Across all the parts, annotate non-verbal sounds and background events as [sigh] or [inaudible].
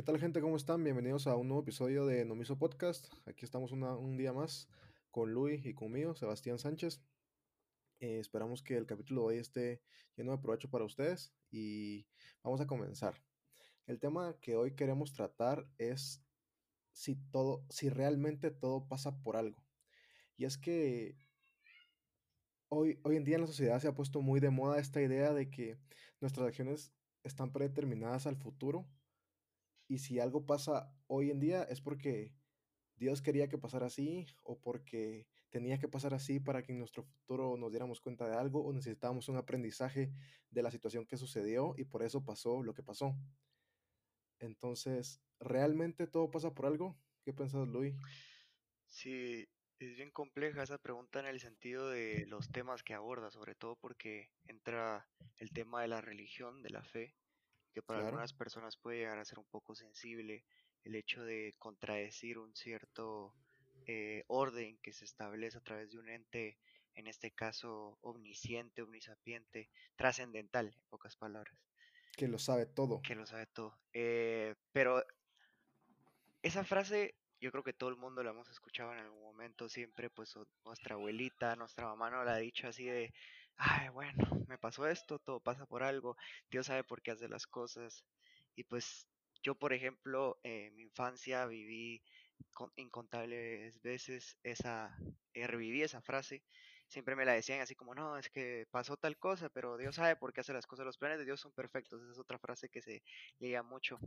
¿Qué tal gente? ¿Cómo están? Bienvenidos a un nuevo episodio de Nomiso Podcast. Aquí estamos un día más con Luis y conmigo, Sebastián Sánchez. Eh, esperamos que el capítulo de hoy esté lleno de provecho para ustedes y vamos a comenzar. El tema que hoy queremos tratar es si todo, si realmente todo pasa por algo. Y es que hoy, hoy en día en la sociedad se ha puesto muy de moda esta idea de que nuestras acciones están predeterminadas al futuro y si algo pasa hoy en día es porque Dios quería que pasara así o porque tenía que pasar así para que en nuestro futuro nos diéramos cuenta de algo o necesitábamos un aprendizaje de la situación que sucedió y por eso pasó lo que pasó. Entonces, ¿realmente todo pasa por algo? ¿Qué piensas, Luis? Sí, es bien compleja esa pregunta en el sentido de los temas que aborda, sobre todo porque entra el tema de la religión, de la fe, que para algunas personas puede llegar a ser un poco sensible el hecho de contradecir un cierto eh, orden que se establece a través de un ente, en este caso omnisciente, omnisapiente, trascendental, en pocas palabras. Que lo sabe todo. Que lo sabe todo. Eh, pero esa frase yo creo que todo el mundo la hemos escuchado en algún momento, siempre pues nuestra abuelita, nuestra mamá nos la ha dicho así de, ay, bueno, me pasó esto, todo pasa por algo, Dios sabe por qué hace las cosas. Y pues yo, por ejemplo, en mi infancia viví incontables veces esa, eh, reviví esa frase. Siempre me la decían así como, no, es que pasó tal cosa, pero Dios sabe por qué hace las cosas. Los planes de Dios son perfectos. Esa es otra frase que se liga mucho.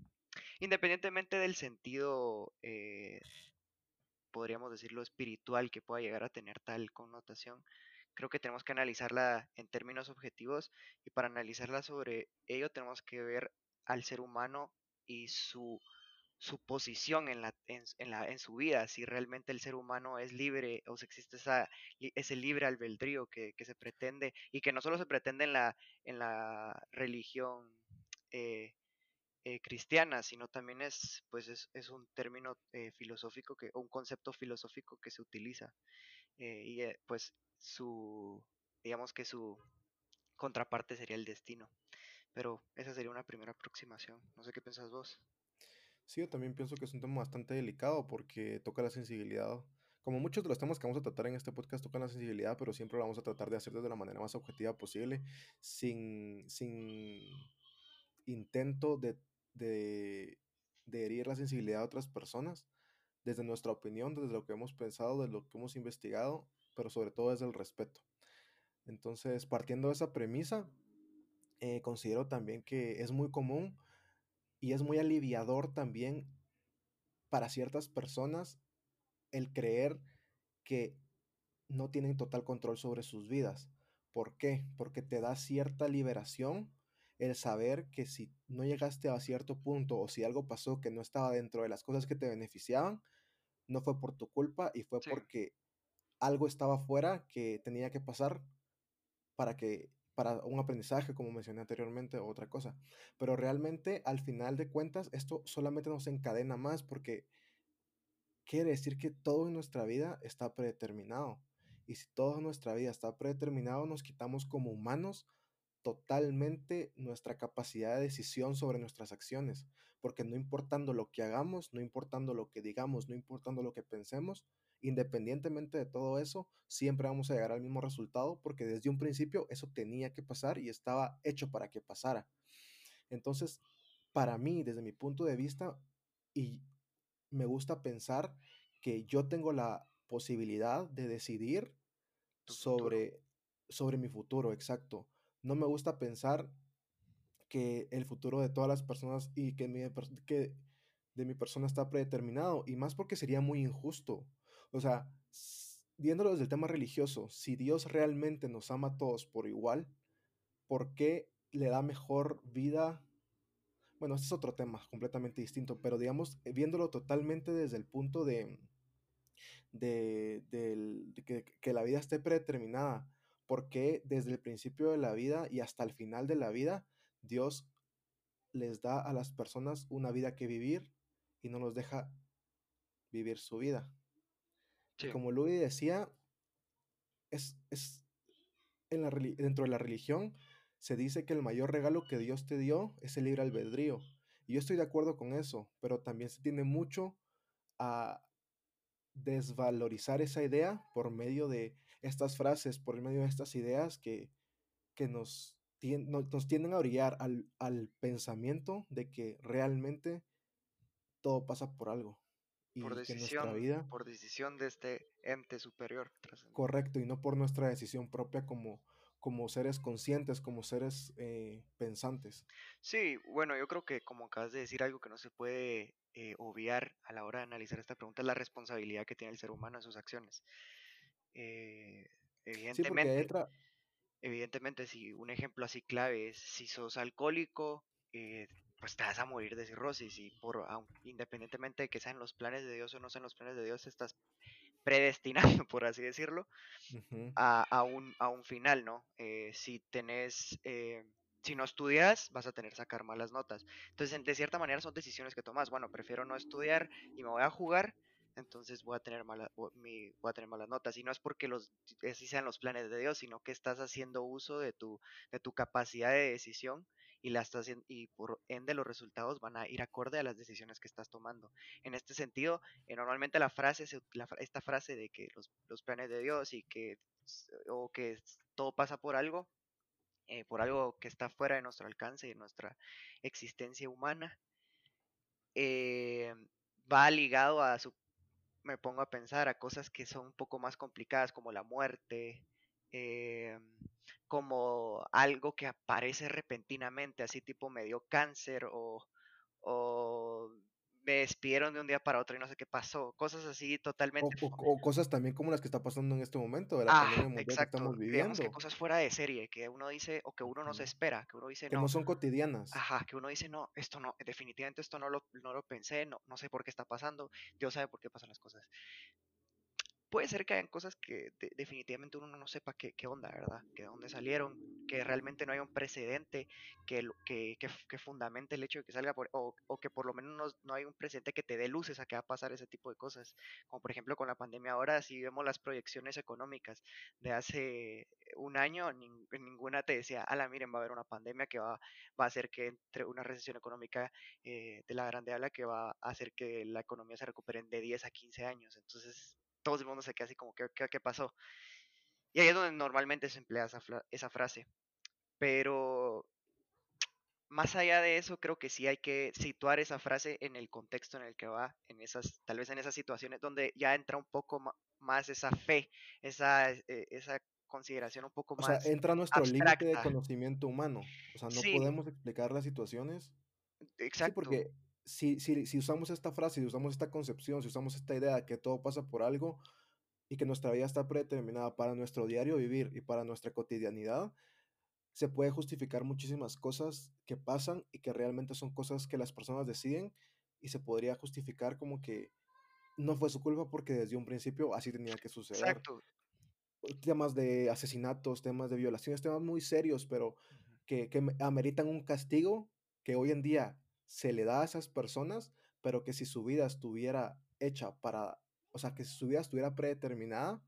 Independientemente del sentido, eh, podríamos decirlo, espiritual que pueda llegar a tener tal connotación, creo que tenemos que analizarla en términos objetivos y para analizarla sobre ello tenemos que ver al ser humano y su, su posición en, la, en, la, en su vida, si realmente el ser humano es libre o si existe esa, ese libre albedrío que, que, se pretende y que no solo se pretende en la, en la religión eh, eh, cristiana, sino también es, pues es, es un término eh, filosófico que, o un concepto filosófico que se utiliza. Y pues su, digamos que su contraparte sería el destino. Pero esa sería una primera aproximación. No sé qué piensas vos. Sí, yo también pienso que es un tema bastante delicado porque toca la sensibilidad. Como muchos de los temas que vamos a tratar en este podcast tocan la sensibilidad, pero siempre lo vamos a tratar de hacer de la manera más objetiva posible, sin, sin intento de, de, de herir la sensibilidad de otras personas, desde nuestra opinión, desde lo que hemos pensado, desde lo que hemos investigado pero sobre todo es el respeto. Entonces, partiendo de esa premisa, eh, considero también que es muy común y es muy aliviador también para ciertas personas el creer que no tienen total control sobre sus vidas. ¿Por qué? Porque te da cierta liberación el saber que si no llegaste a cierto punto o si algo pasó que no estaba dentro de las cosas que te beneficiaban, no fue por tu culpa y fue porque algo estaba fuera que tenía que pasar para que para un aprendizaje, como mencioné anteriormente, o otra cosa. Pero realmente, al final de cuentas, esto solamente nos encadena más porque quiere decir que todo en nuestra vida está predeterminado. Y si todo en nuestra vida está predeterminado, nos quitamos como humanos totalmente nuestra capacidad de decisión sobre nuestras acciones. Porque no importando lo que hagamos, no importando lo que digamos, no importando lo que pensemos, independientemente de todo eso, siempre vamos a llegar al mismo resultado porque desde un principio eso tenía que pasar y estaba hecho para que pasara. Entonces, para mí, desde mi punto de vista, y me gusta pensar que yo tengo la posibilidad de decidir sobre, sobre mi futuro, exacto. No me gusta pensar que el futuro de todas las personas y que, de mi persona está predeterminado, y más porque sería muy injusto. O sea, viéndolo desde el tema religioso, si Dios realmente nos ama a todos por igual, ¿por qué le da mejor vida? Bueno, este es otro tema completamente distinto, pero digamos, eh, viéndolo totalmente desde el punto de, de, que, que, la vida esté predeterminada, ¿por qué desde el principio de la vida y hasta el final de la vida Dios les da a las personas una vida que vivir y no los deja vivir su vida? Como Louis decía, es, es en la, dentro de la religión se dice que el mayor regalo que Dios te dio es el libre albedrío. Y yo estoy de acuerdo con eso, pero también se tiende mucho a desvalorizar esa idea por medio de estas frases, por medio de estas ideas que, que nos, nos tienden a orillar al, al pensamiento de que realmente todo pasa por algo y por que decisión, nuestra vida, por decisión de este ente superior. correcto, y no por nuestra decisión propia como, como seres conscientes, como seres eh, pensantes. Sí, bueno, yo creo que como acabas de decir algo que no se puede eh, obviar a la hora de analizar esta pregunta es la responsabilidad que tiene el ser humano en sus acciones. Eh, evidentemente, evidentemente, si un ejemplo así clave es si sos alcohólico, eh, pues te vas a morir de cirrosis y por, aun- independientemente de que sean los planes de Dios o no sean los planes de Dios, estás predestinado, [laughs] por así decirlo, a, a un, a un final, ¿no? Eh, si tenés, eh, si no estudias, vas a tener sacar malas notas. Entonces, en- de cierta manera son decisiones que tomas. Bueno, prefiero no estudiar y me voy a jugar, entonces voy a tener mala, voy a tener malas notas. Y no es porque los, así sean los planes de Dios, sino que estás haciendo uso de tu, de tu capacidad de decisión y la estás y por ende los resultados van a ir acorde a las decisiones que estás tomando. En este sentido, eh, normalmente la frase, la esta frase de que los, los planes de Dios y que o que todo pasa por algo, eh, por algo que está fuera de nuestro alcance, de nuestra existencia humana, eh, va ligado a su, me pongo a pensar, a cosas que son un poco más complicadas como la muerte, eh, como algo que aparece repentinamente, así tipo me dio cáncer o, o me despidieron de un día para otro y no sé qué pasó, cosas así totalmente o- o cosas también como las que está pasando en este momento, de la Ah, pandemia mundial que exacto. estamos Digamos que viviendo, cosas fuera de serie, que uno dice, o que uno no se espera, que uno dice, que no no, son cotidianas. ajá, que uno dice, no, esto no, definitivamente esto no lo, no lo pensé, no, no sé por qué está pasando, Dios sabe por qué pasan las cosas puede ser que hayan cosas que de- definitivamente uno no sepa qué, qué onda, ¿verdad? Que de dónde salieron, que realmente no hay un precedente que, que, que, que fundamente el hecho de que salga, por, o, o que por lo menos no, no hay un precedente que te dé luces a que va a pasar ese tipo de cosas. Como por ejemplo con la pandemia ahora, si vemos las proyecciones económicas de hace un año, nin- ninguna te decía, ala, miren, va a haber una pandemia que va, va a hacer que entre una recesión económica eh, de la grande ala que va a hacer que la economía se recupere de 10 a 15 años. Entonces todo el mundo se queda así como, ¿qué, qué, qué pasó? Y ahí es donde normalmente se emplea esa, esa frase. Pero más allá de eso, creo que sí hay que situar esa frase en el contexto en el que va, en esas, tal vez en esas situaciones donde ya entra un poco más esa fe, esa, eh, esa consideración un poco O sea, más entra nuestro límite de conocimiento humano. O sea, no Sí, podemos explicar las situaciones. Sí, exacto. porque si, si, si usamos esta frase, si usamos esta concepción, si usamos esta idea de que todo pasa por algo y que nuestra vida está predeterminada para nuestro diario vivir y para nuestra cotidianidad, se puede justificar muchísimas cosas que pasan y que realmente son cosas que las personas deciden y se podría justificar como que no fue su culpa porque desde un principio así tenía que suceder. Exacto. Temas de asesinatos, temas de violaciones, temas muy serios, pero que, que me- ameritan un castigo que hoy en día se le da a esas personas, pero que si su vida estuviera hecha para, o sea, que si su vida estuviera predeterminada,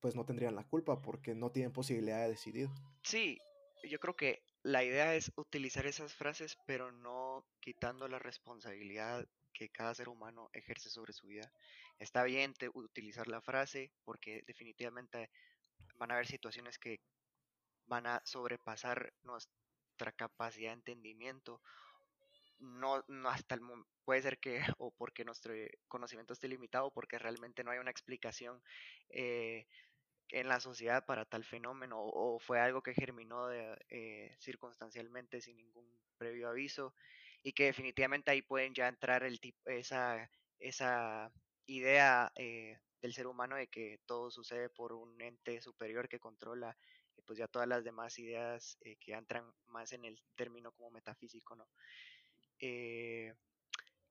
pues no tendrían la culpa porque no tienen posibilidad de decidir. Sí, yo creo que la idea es utilizar esas frases, pero no quitando la responsabilidad que cada ser humano ejerce sobre su vida. Está bien utilizar la frase porque definitivamente van a haber situaciones que van a sobrepasar nuestra capacidad de entendimiento. No, no hasta el. Puede ser que, [laughs] o porque nuestro conocimiento esté limitado, porque realmente no hay una explicación eh, en la sociedad para tal fenómeno o, fue algo que germinó eh, circunstancialmente sin ningún previo aviso y que definitivamente ahí pueden ya entrar el tipo, esa, esa idea eh, del ser humano de que todo sucede por un ente superior que controla eh, pues ya todas las demás ideas eh, que entran más en el término como metafísico, ¿no? Eh,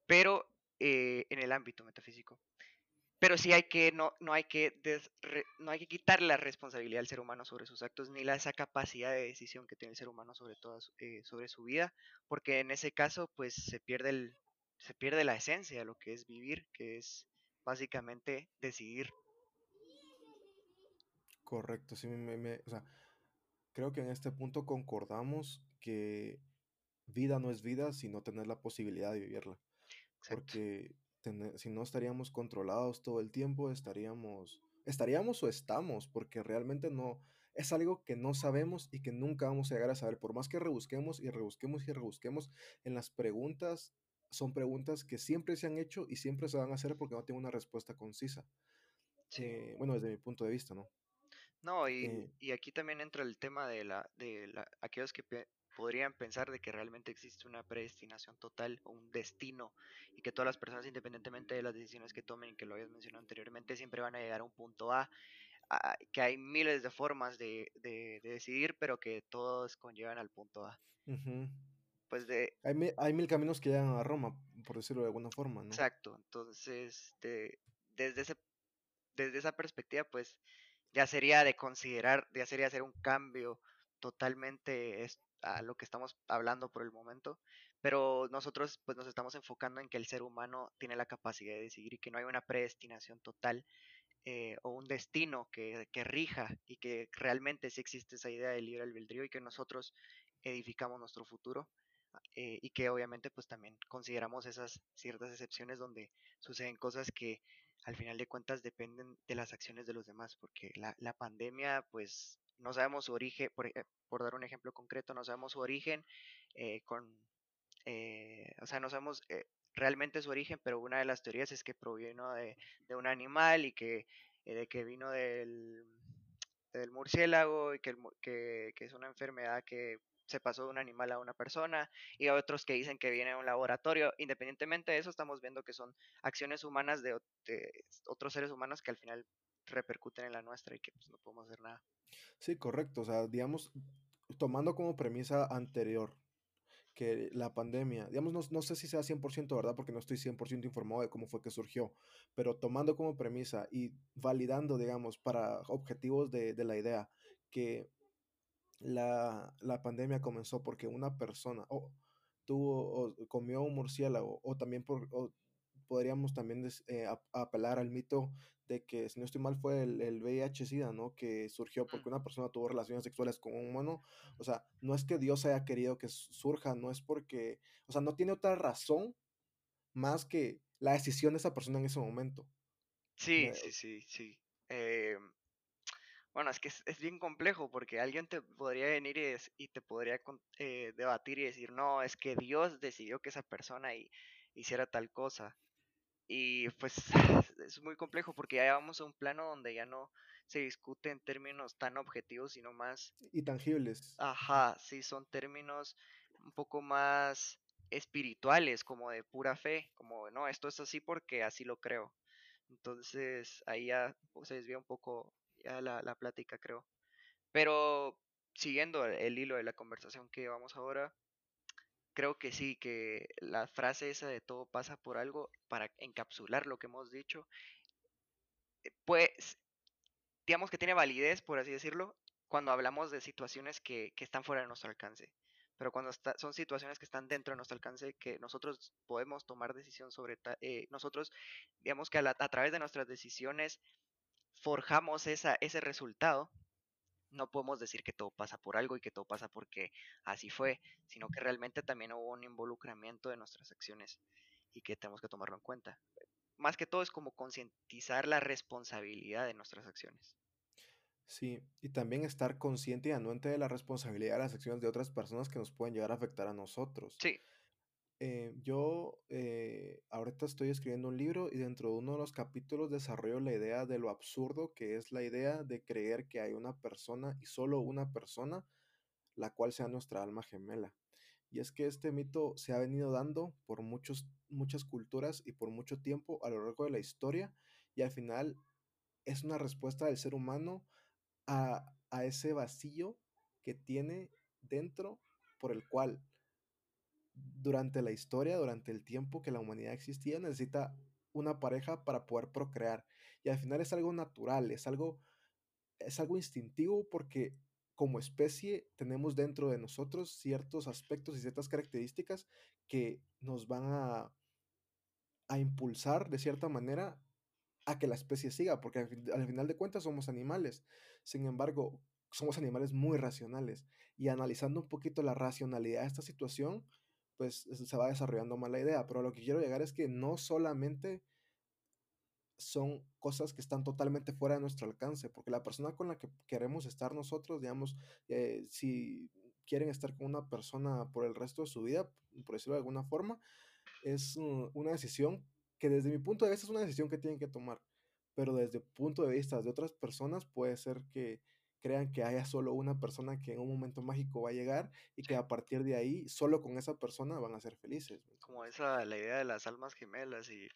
pero eh, en el ámbito metafísico pero sí hay que no, no hay que des, no hay que quitar la responsabilidad del ser humano sobre sus actos ni la, esa capacidad de decisión que tiene el ser humano sobre toda eh, sobre su vida porque en ese caso pues se pierde el se pierde la esencia de lo que es vivir que es básicamente decidir Correcto, sí, me, me- o sea, creo que en este punto concordamos que vida no es vida si no tener la posibilidad de vivirla. Exacto. Porque si no estaríamos controlados todo el tiempo, estaríamos, estaríamos o estamos, porque realmente no, es algo que no sabemos y que nunca vamos a llegar a saber. Por más que rebusquemos y rebusquemos y rebusquemos en las preguntas, son preguntas que siempre se han hecho y siempre se van a hacer porque no tengo una respuesta concisa. Sí. Eh, bueno, desde mi punto de vista, ¿no? No, y, Eh, y aquí también entra el tema de la, de la, aquellos que pe- podrían pensar de que realmente existe una predestinación total o un destino y que todas las personas, independientemente de las decisiones que tomen y que lo habías mencionado anteriormente, siempre van a llegar a un punto A, a- que hay miles de formas de, de, de decidir, pero que todos conllevan al punto A. Pues de, hay, mi- hay mil caminos que llegan a Roma, por decirlo de alguna forma, ¿no? exacto, entonces de, desde ese, desde esa perspectiva, pues ya sería de considerar, ya sería hacer un cambio totalmente a lo que estamos hablando por el momento, pero nosotros pues nos estamos enfocando en que el ser humano tiene la capacidad de decidir y que no hay una predestinación total eh, o un destino que, que rija y que realmente sí existe esa idea de libre albedrío y que nosotros edificamos nuestro futuro eh, y que obviamente pues también consideramos esas ciertas excepciones donde suceden cosas que al final de cuentas dependen de las acciones de los demás, porque la, la pandemia pues no sabemos su origen, por, por dar un ejemplo concreto, no sabemos su origen eh, con, eh, o sea, no sabemos eh, realmente su origen, pero una de las teorías es que provino de, de un animal y que, eh, de que vino del, del murciélago y que, que, que es una enfermedad que se pasó de un animal a una persona y hay otros que dicen que viene de un laboratorio. Independientemente de eso, estamos viendo que son acciones humanas de, ot- de otros seres humanos que al final repercuten en la nuestra y que pues, no podemos hacer nada. Sí, correcto. O sea, digamos, tomando como premisa anterior que la pandemia, digamos, no, no sé si sea 100% verdad porque no estoy 100% informado de cómo fue que surgió, pero tomando como premisa y validando, digamos, para objetivos de la idea que la, la pandemia comenzó porque una persona o tuvo o comió un murciélago o también por, o podríamos también des- eh, ap- apelar al mito de que, si no estoy mal, fue el, el VIH-Sida, ¿no? Que surgió porque una persona tuvo relaciones sexuales con un humano. O sea, no es que Dios haya querido que su- surja, no es porque, o sea, no tiene otra razón más que la decisión de esa persona en ese momento. Sí, sí, sí, sí. Eh, Bueno, es que es, es bien complejo porque alguien te podría venir y, y te podría eh, debatir y decir, no, es que Dios decidió que esa persona hi- hiciera tal cosa. Y pues [laughs] es muy complejo porque ya vamos a un plano donde ya no se discute en términos tan objetivos, sino más, y tangibles. ajá, sí, son términos un poco más espirituales, como de pura fe, como, no, esto es así porque así lo creo. Entonces ahí ya pues, se desvía un poco la, la plática, creo. Pero siguiendo el, hilo de la conversación que llevamos ahora, creo que sí, que la frase esa de todo pasa por algo, para encapsular lo que hemos dicho, pues digamos que tiene validez, por así decirlo, cuando hablamos de situaciones que, que están fuera de nuestro alcance. Pero cuando son situaciones que están dentro de nuestro alcance, que nosotros podemos tomar decisión sobre, eh, nosotros, digamos que a través de nuestras decisiones forjamos esa, ese resultado, no podemos decir que todo pasa por algo y que todo pasa porque así fue, sino que realmente también hubo un involucramiento de nuestras acciones y que tenemos que tomarlo en cuenta. Más que todo es como concientizar la responsabilidad de nuestras acciones. Sí, y también estar consciente y anuente de la responsabilidad de las acciones de otras personas que nos pueden llegar a afectar a nosotros. Sí, Eh, yo eh, ahorita estoy escribiendo un libro y dentro de uno de los capítulos desarrollo la idea de lo absurdo que es la idea de creer que hay una persona y solo una persona la cual sea nuestra alma gemela. Y es que este mito se ha venido dando por muchos, muchas culturas y por mucho tiempo a lo largo de la historia y al final es una respuesta del ser humano a, a ese vacío que tiene dentro por el cual durante la historia, durante el tiempo que la humanidad existía, necesita una pareja para poder procrear. Y al final es algo natural, es algo, es algo instintivo porque como especie tenemos dentro de nosotros ciertos aspectos y ciertas características que nos van a, a impulsar de cierta manera a que la especie siga, porque al, al final de cuentas somos animales. Sin embargo, somos animales muy racionales y analizando un poquito la racionalidad de esta situación, pues se va desarrollando mala idea. Pero lo que quiero llegar es que no solamente son cosas que están totalmente fuera de nuestro alcance, porque la persona con la que queremos estar nosotros, digamos, eh, si quieren estar con una persona por el resto de su vida, por decirlo de alguna forma, es uh, una decisión que desde mi punto de vista es una decisión que tienen que tomar, pero desde el punto de vista de otras personas puede ser que crean que haya solo una persona que en un momento mágico va a llegar y que a partir de ahí, solo con esa persona van a ser felices. Como esa, la idea de las almas gemelas y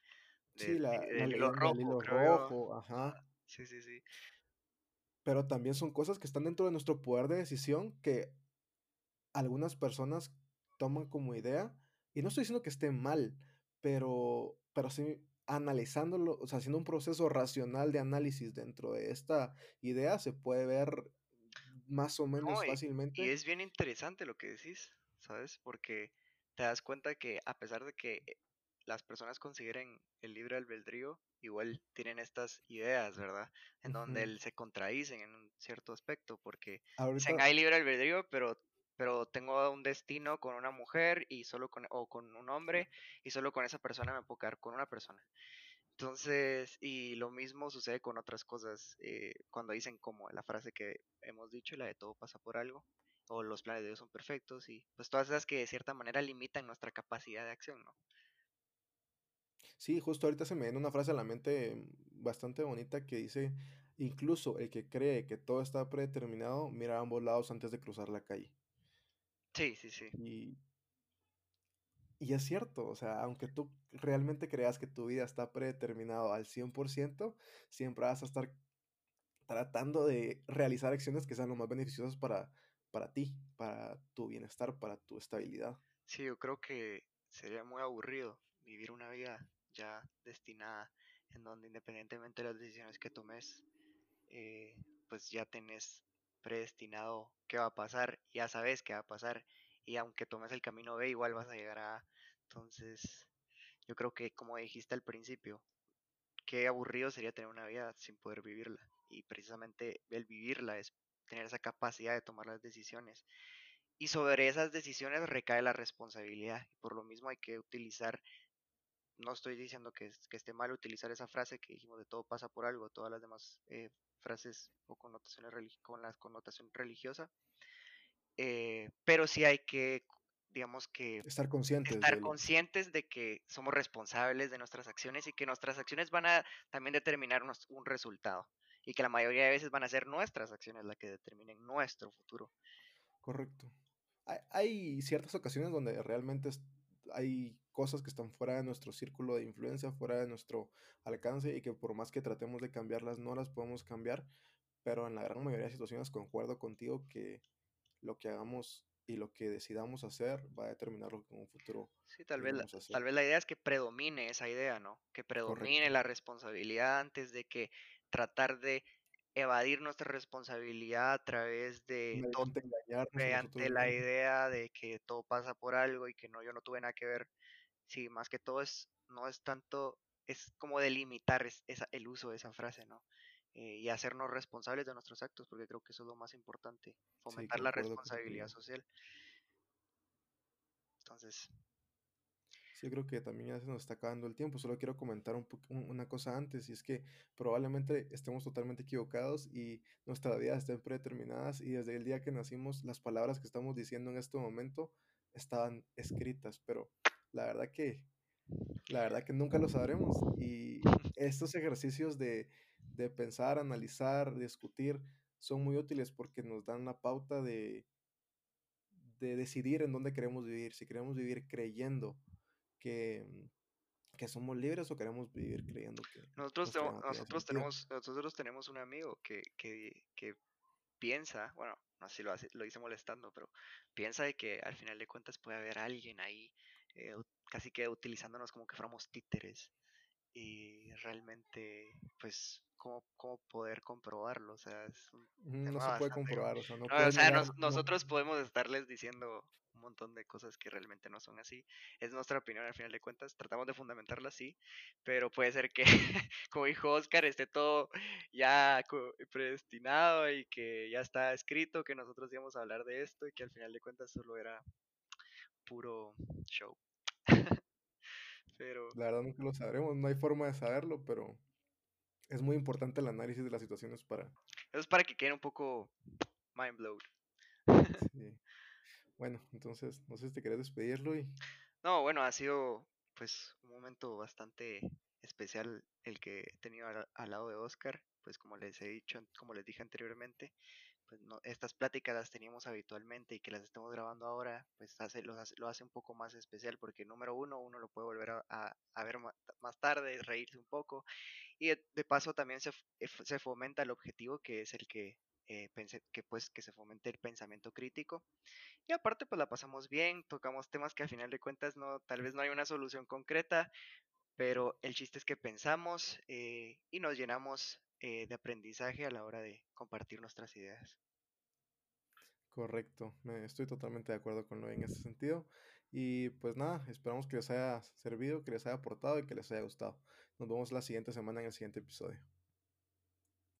sí, la, del hilo rojo, rojo ajá. Sí, sí, sí. Pero también son cosas que están dentro de nuestro poder de decisión que algunas personas toman como idea, y no estoy diciendo que esté mal, pero, pero sí analizándolo, o sea, haciendo un proceso racional de análisis dentro de esta idea, se puede ver más o menos fácilmente. Y es bien interesante lo que decís, ¿sabes? Porque te das cuenta que a pesar de que las personas consideren el libre albedrío, igual tienen estas ideas, ¿verdad? En donde se contradicen en un cierto aspecto, porque dicen hay libre albedrío, pero pero tengo un destino con una mujer y solo con o con un hombre y solo con esa persona me puedo quedar con una persona. Entonces, y lo mismo sucede con otras cosas, eh, cuando dicen como la frase que hemos dicho, la de todo pasa por algo, o los planes de Dios son perfectos, y pues todas esas que de cierta manera limitan nuestra capacidad de acción, ¿no? Sí, justo ahorita se me viene una frase a la mente bastante bonita que dice, incluso el que cree que todo está predeterminado, mira a ambos lados antes de cruzar la calle. Sí, sí, sí. Y, y es cierto, o sea, aunque tú realmente creas que tu vida está predeterminado al 100%, siempre vas a estar tratando de realizar acciones que sean lo más beneficiosas para, para ti, para tu bienestar, para tu estabilidad. Sí, yo creo que sería muy aburrido vivir una vida ya destinada, en donde independientemente de las decisiones que tomes, eh, pues ya tenés predestinado qué va a pasar, ya sabes qué va a pasar, y aunque tomes el camino B, igual vas a llegar a... Entonces, yo creo que como dijiste al principio, qué aburrido sería tener una vida sin poder vivirla, y precisamente el vivirla es tener esa capacidad de tomar las decisiones. Y sobre esas decisiones recae la responsabilidad. Y por lo mismo hay que utilizar no estoy diciendo que, esté mal utilizar esa frase que dijimos de todo pasa por algo, todas las demás eh, frases o connotaciones con la connotación religiosa, eh, pero sí hay que, digamos que... Estar conscientes. Estar conscientes de que somos responsables de nuestras acciones y que nuestras acciones van a también determinar un resultado y que la mayoría de veces van a ser nuestras acciones las que determinen nuestro futuro. Correcto. Hay, hay ciertas ocasiones donde realmente hay cosas que están fuera de nuestro círculo de influencia, fuera de nuestro alcance y que por más que tratemos de cambiarlas, no las podemos cambiar, pero en la gran mayoría de situaciones concuerdo contigo que lo que hagamos y lo que decidamos hacer va a determinar lo que en un futuro sí tal vez la, tal vez la idea es que predomine esa idea no que predomine la responsabilidad antes de que tratar de evadir nuestra responsabilidad a través de mediante, la idea de que todo pasa por algo y que no yo no tuve nada que ver. Sí más que todo es no es tanto es como delimitar esa, el uso de esa frase no eh, y hacernos responsables de nuestros actos porque creo que eso es lo más importante fomentar la responsabilidad social. Entonces Sí, creo que también ya se nos está acabando el tiempo. Solo quiero comentar un una cosa antes, y es que probablemente estemos totalmente equivocados y nuestras vidas estén predeterminadas y desde el día que nacimos las palabras que estamos diciendo en este momento estaban escritas, pero la verdad que, la verdad que nunca lo sabremos. Y estos ejercicios de, de pensar, analizar, discutir, son muy útiles porque nos dan la pauta de, de decidir en dónde queremos vivir, si queremos vivir creyendo que, que somos libres o queremos vivir creyendo que nosotros, nosotros tenemos nosotros tenemos un amigo que, que, que piensa bueno no sé si lo, lo hice molestando pero piensa de que al final de cuentas puede haber alguien ahí eh, casi que utilizándonos como que fuéramos títeres y realmente pues cómo, cómo poder comprobarlo o sea es no se puede comprobar o sea, no o sea nosotros podemos estarles diciendo un montón de cosas que realmente no son así. Es nuestra opinión al final de cuentas, tratamos de fundamentarla así, pero puede ser que, [laughs] como dijo Oscar, esté todo ya predestinado y que ya está escrito que nosotros íbamos a hablar de esto y que al final de cuentas solo era puro show. [laughs] pero... La verdad nunca lo sabremos, no hay forma de saberlo, pero es muy importante el análisis de las situaciones para... Eso es para que quede un poco mind blown. Sí. Bueno, entonces, no sé si te querés despedirlo y... No, bueno, ha sido pues un momento bastante especial el que he tenido al, lado de Oscar, pues como les he dicho, como les dije anteriormente, pues no, estas pláticas las teníamos habitualmente y que las estamos grabando ahora, pues hace, lo, hace, lo hace un poco más especial porque número uno, uno lo puede volver a, ver más tarde, reírse un poco y de, paso también se, se, fomenta el objetivo que es el que, eh, que, pues, que se fomente el pensamiento crítico y aparte pues la pasamos bien, tocamos temas que al final de cuentas no, tal vez no hay una solución concreta, pero el chiste es que pensamos eh, y nos llenamos eh, de aprendizaje a la hora de compartir nuestras ideas. Correcto, estoy totalmente de acuerdo con lo en ese sentido. Y pues nada, esperamos que les haya servido, que les haya aportado y que les haya gustado. Nos vemos la siguiente semana en el siguiente episodio.